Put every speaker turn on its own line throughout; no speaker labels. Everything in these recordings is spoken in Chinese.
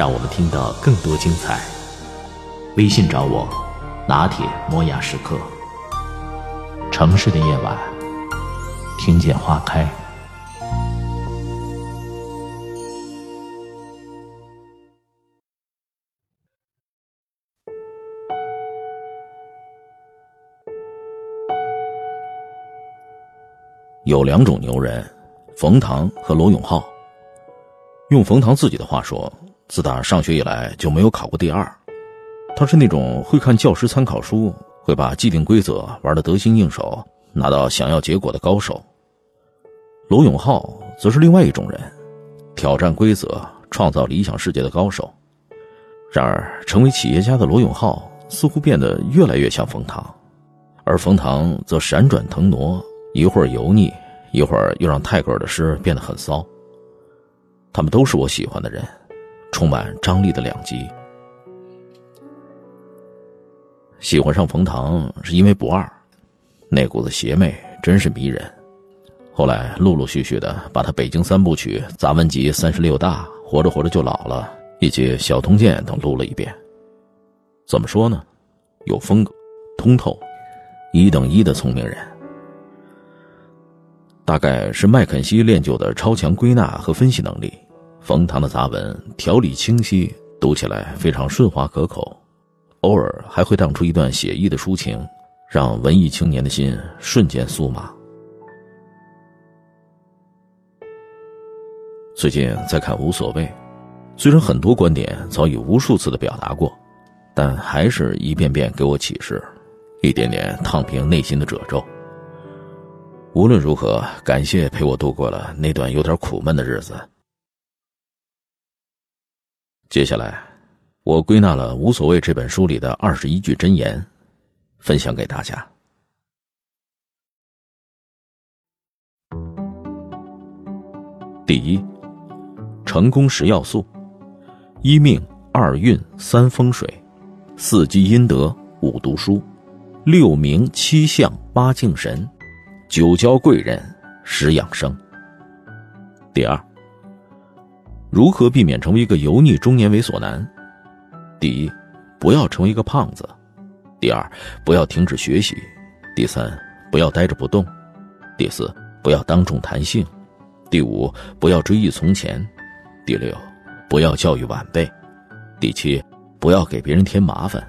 让我们听到更多精彩。
微信找我，拿铁磨牙时刻。城市的夜晚，听见花开。
有两种牛人，冯唐和罗永浩。用冯唐自己的话说，自打上学以来就没有考过第二。他是那种会看教师参考书，会把既定规则玩得得心应手，拿到想要结果的高手。罗永浩则是另外一种人，挑战规则、创造理想世界的高手。然而，成为企业家的罗永浩似乎变得越来越像冯唐，而冯唐则闪转腾挪，一会儿油腻，一会儿又让泰戈尔的诗变得很骚。他们都是我喜欢的人，充满张力的两极。喜欢上冯唐是因为不二，那股子邪魅真是迷人。后来陆陆续续的把他《北京三部曲》《杂文集》《三十六大》《活着活着就老了》以及《小通鉴》等录了一遍。怎么说呢？有风格，通透，一等一的聪明人。大概是麦肯锡练就的超强归纳和分析能力，冯唐的杂文条理清晰，读起来非常顺滑可口，偶尔还会荡出一段写意的抒情，让文艺青年的心瞬间酥麻。最近在看《无所谓》，虽然很多观点早已无数次的表达过，但还是一遍遍给我启示，一点点烫平内心的褶皱。无论如何，感谢陪我度过了那段有点苦闷的日子。接下来，我归纳了《无所谓》这本书里的二十一句真言，分享给大家。第一，成功十要素：一命、二运、三风水、四积阴德、五读书、六名、七相、八敬神。九交贵人，十养生。第二，如何避免成为一个油腻中年猥琐男？第一，不要成为一个胖子；第二，不要停止学习；第三，不要呆着不动；第四，不要当众谈性；第五，不要追忆从前；第六，不要教育晚辈；第七，不要给别人添麻烦；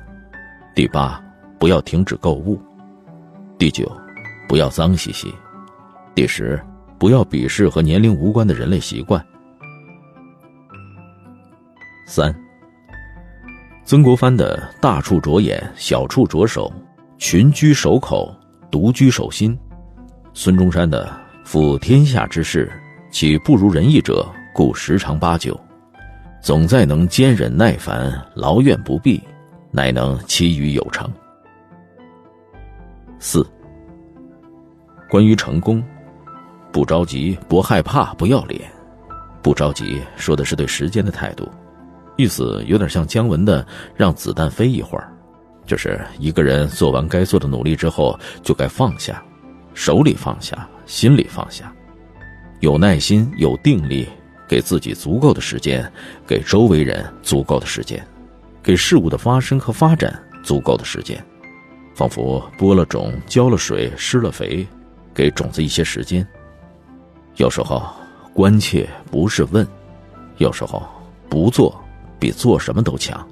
第八，不要停止购物；第九。不要脏兮兮。第十，不要鄙视和年龄无关的人类习惯。三，曾国藩的大处着眼，小处着手，群居守口，独居守心。孙中山的负天下之事，其不如人意者，故十常八九。总在能坚忍耐烦，劳怨不避，乃能其余有成。四。关于成功，不着急，不害怕，不要脸。不着急说的是对时间的态度，意思有点像姜文的“让子弹飞一会儿”，就是一个人做完该做的努力之后，就该放下，手里放下，心里放下，有耐心，有定力，给自己足够的时间，给周围人足够的时间，给事物的发生和发展足够的时间，仿佛播了种，浇了水，施了肥。给种子一些时间。有时候，关切不是问；有时候，不做比做什么都强。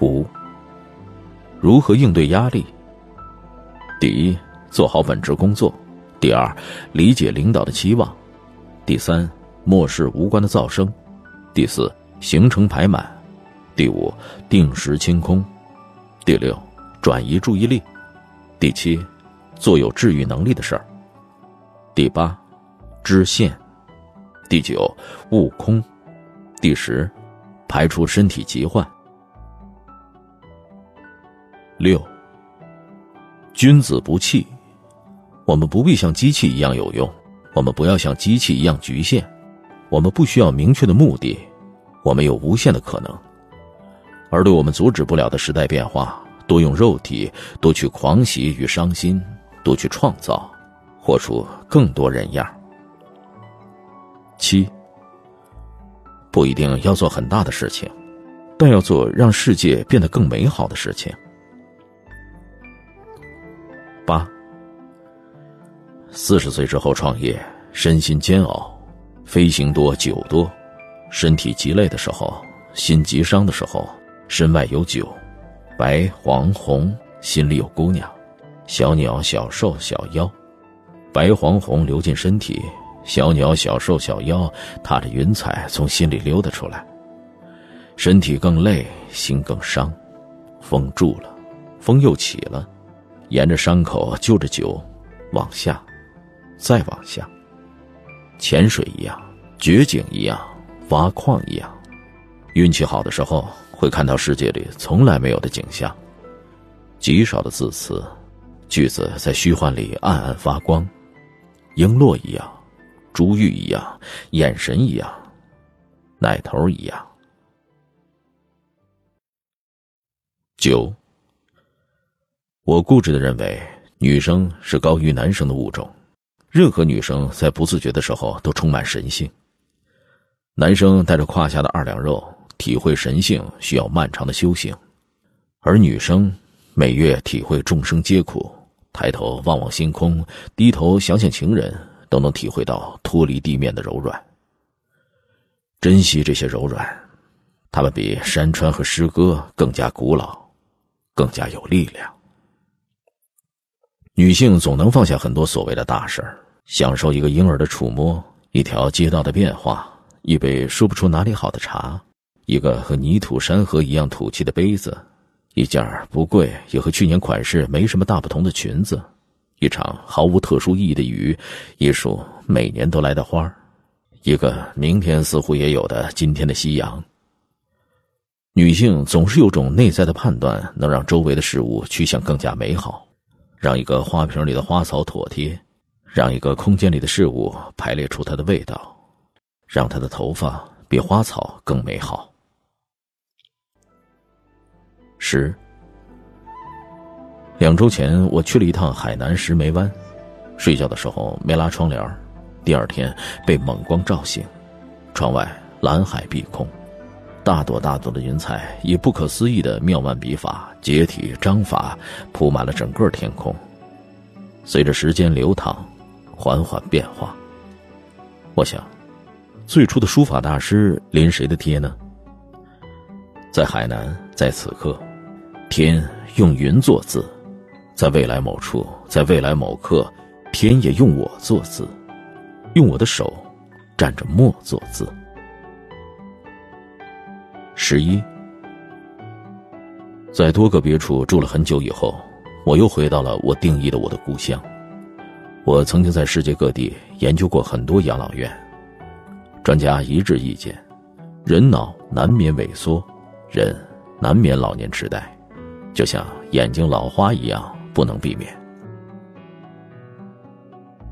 五，如何应对压力？第一，做好本职工作；第二，理解领导的期望；第三，漠视无关的噪声；第四，行程排满；第五，定时清空；第六，转移注意力；第七。做有治愈能力的事儿。第八，知限。第九，悟空。第十，排除身体疾患。六，君子不器。我们不必像机器一样有用，我们不要像机器一样局限，我们不需要明确的目的，我们有无限的可能。而对我们阻止不了的时代变化，多用肉体，多去狂喜与伤心，多去创造，活出更多人样。七，不一定要做很大的事情，但要做让世界变得更美好的事情。八，四十岁之后创业，身心煎熬，飞行多酒多，身体极累的时候，心极伤的时候，身外有酒，白黄红，心里有姑娘，小鸟小兽小妖，白黄红流进身体，小鸟小兽小妖踏着云彩从心里溜达出来，身体更累，心更伤，风住了，风又起了。沿着伤口就着酒，往下，再往下。潜水一样，掘井一样，挖矿一样。运气好的时候，会看到世界里从来没有的景象。极少的字词，句子在虚幻里暗暗发光。璎珞一样，珠玉一样，眼神一样，奶头一样。九。我固执的认为，女生是高于男生的物种。任何女生在不自觉的时候都充满神性。男生带着胯下的二两肉，体会神性需要漫长的修行；而女生每月体会众生皆苦，抬头望望星空，低头想想情人，都能体会到脱离地面的柔软。珍惜这些柔软，它们比山川和诗歌更加古老，更加有力量。女性总能放下很多所谓的大事儿，享受一个婴儿的触摸，一条街道的变化，一杯说不出哪里好的茶，一个和泥土山河一样土气的杯子，一件不贵也和去年款式没什么大不同的裙子，一场毫无特殊意义的雨，一束每年都来的花一个明天似乎也有的今天的夕阳。女性总是有种内在的判断，能让周围的事物趋向更加美好。让一个花瓶里的花草妥帖，让一个空间里的事物排列出它的味道，让她的头发比花草更美好。十，两周前我去了一趟海南石梅湾，睡觉的时候没拉窗帘，第二天被猛光照醒，窗外蓝海碧空。大朵大朵的云彩以不可思议的妙曼笔法结体章法铺满了整个天空，随着时间流淌，缓缓变化。我想，最初的书法大师临谁的帖呢？在海南，在此刻，天用云作字；在未来某处，在未来某刻，天也用我作字，用我的手蘸着墨作字。十一，在多个别处住了很久以后，我又回到了我定义的我的故乡。我曾经在世界各地研究过很多养老院，专家一致意见：人脑难免萎缩，人难免老年痴呆，就像眼睛老花一样，不能避免。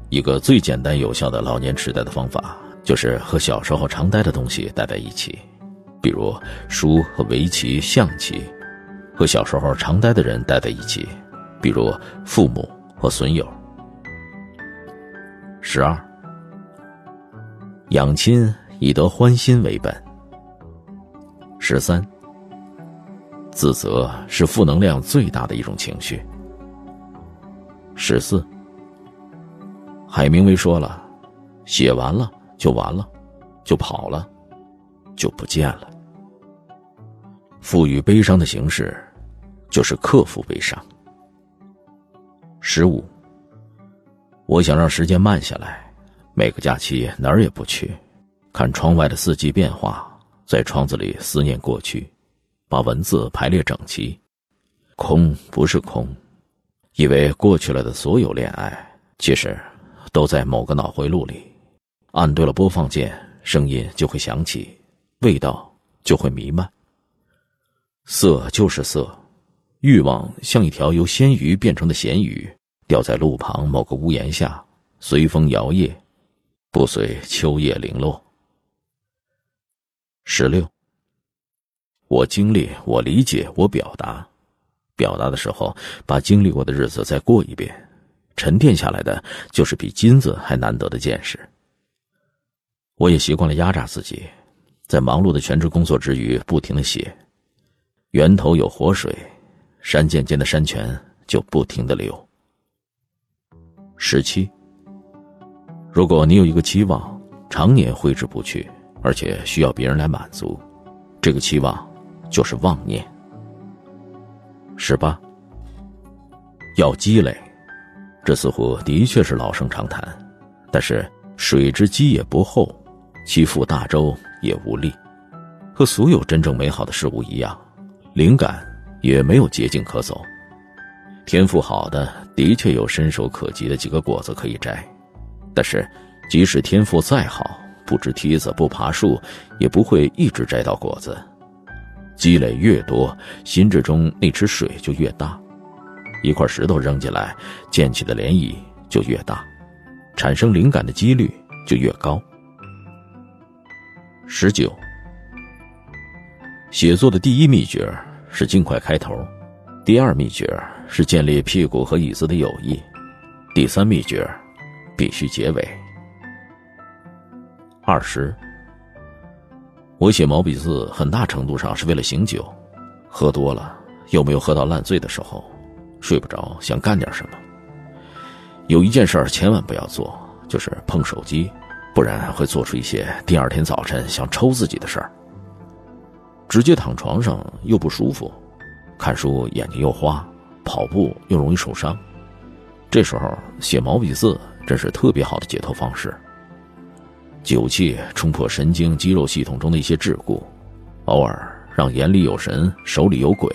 一个最简单有效的老年痴呆的方法，就是和小时候常呆的东西待在一起。比如书和围棋、象棋，和小时候常呆的人待在一起；比如父母和损友。十二，养亲以得欢心为本。十三，自责是负能量最大的一种情绪。十四，海明威说了：“写完了就完了，就跑了，就不见了。”赋予悲伤的形式，就是克服悲伤。十五，我想让时间慢下来，每个假期哪儿也不去，看窗外的四季变化，在窗子里思念过去，把文字排列整齐。空不是空，以为过去了的所有恋爱，其实都在某个脑回路里。按对了播放键，声音就会响起，味道就会弥漫。色就是色，欲望像一条由鲜鱼变成的咸鱼，掉在路旁某个屋檐下，随风摇曳，不随秋叶零落。十六，我经历，我理解，我表达，表达的时候，把经历过的日子再过一遍，沉淀下来的就是比金子还难得的见识。我也习惯了压榨自己，在忙碌的全职工作之余，不停的写。源头有活水，山涧间的山泉就不停的流。十七，如果你有一个期望，常年挥之不去，而且需要别人来满足，这个期望就是妄念。十八，要积累，这似乎的确是老生常谈，但是水之积也不厚。其覆大舟也无力，和所有真正美好的事物一样，灵感也没有捷径可走。天赋好的的确有伸手可及的几个果子可以摘，但是即使天赋再好，不知梯子不爬树，也不会一直摘到果子。积累越多，心智中那池水就越大，一块石头扔进来，溅起的涟漪就越大，产生灵感的几率就越高。十九，写作的第一秘诀是尽快开头，第二秘诀是建立屁股和椅子的友谊，第三秘诀必须结尾。二十，我写毛笔字很大程度上是为了醒酒，喝多了又没有喝到烂醉的时候，睡不着想干点什么。有一件事千万不要做，就是碰手机。不然会做出一些第二天早晨想抽自己的事儿。直接躺床上又不舒服，看书眼睛又花，跑步又容易受伤。这时候写毛笔字真是特别好的解脱方式。酒气冲破神经肌肉系统中的一些桎梏，偶尔让眼里有神，手里有鬼，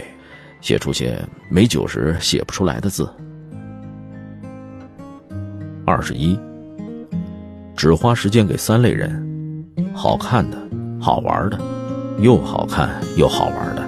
写出些没酒时写不出来的字。二十一。只花时间给三类人：好看的、好玩的、又好看又好玩的。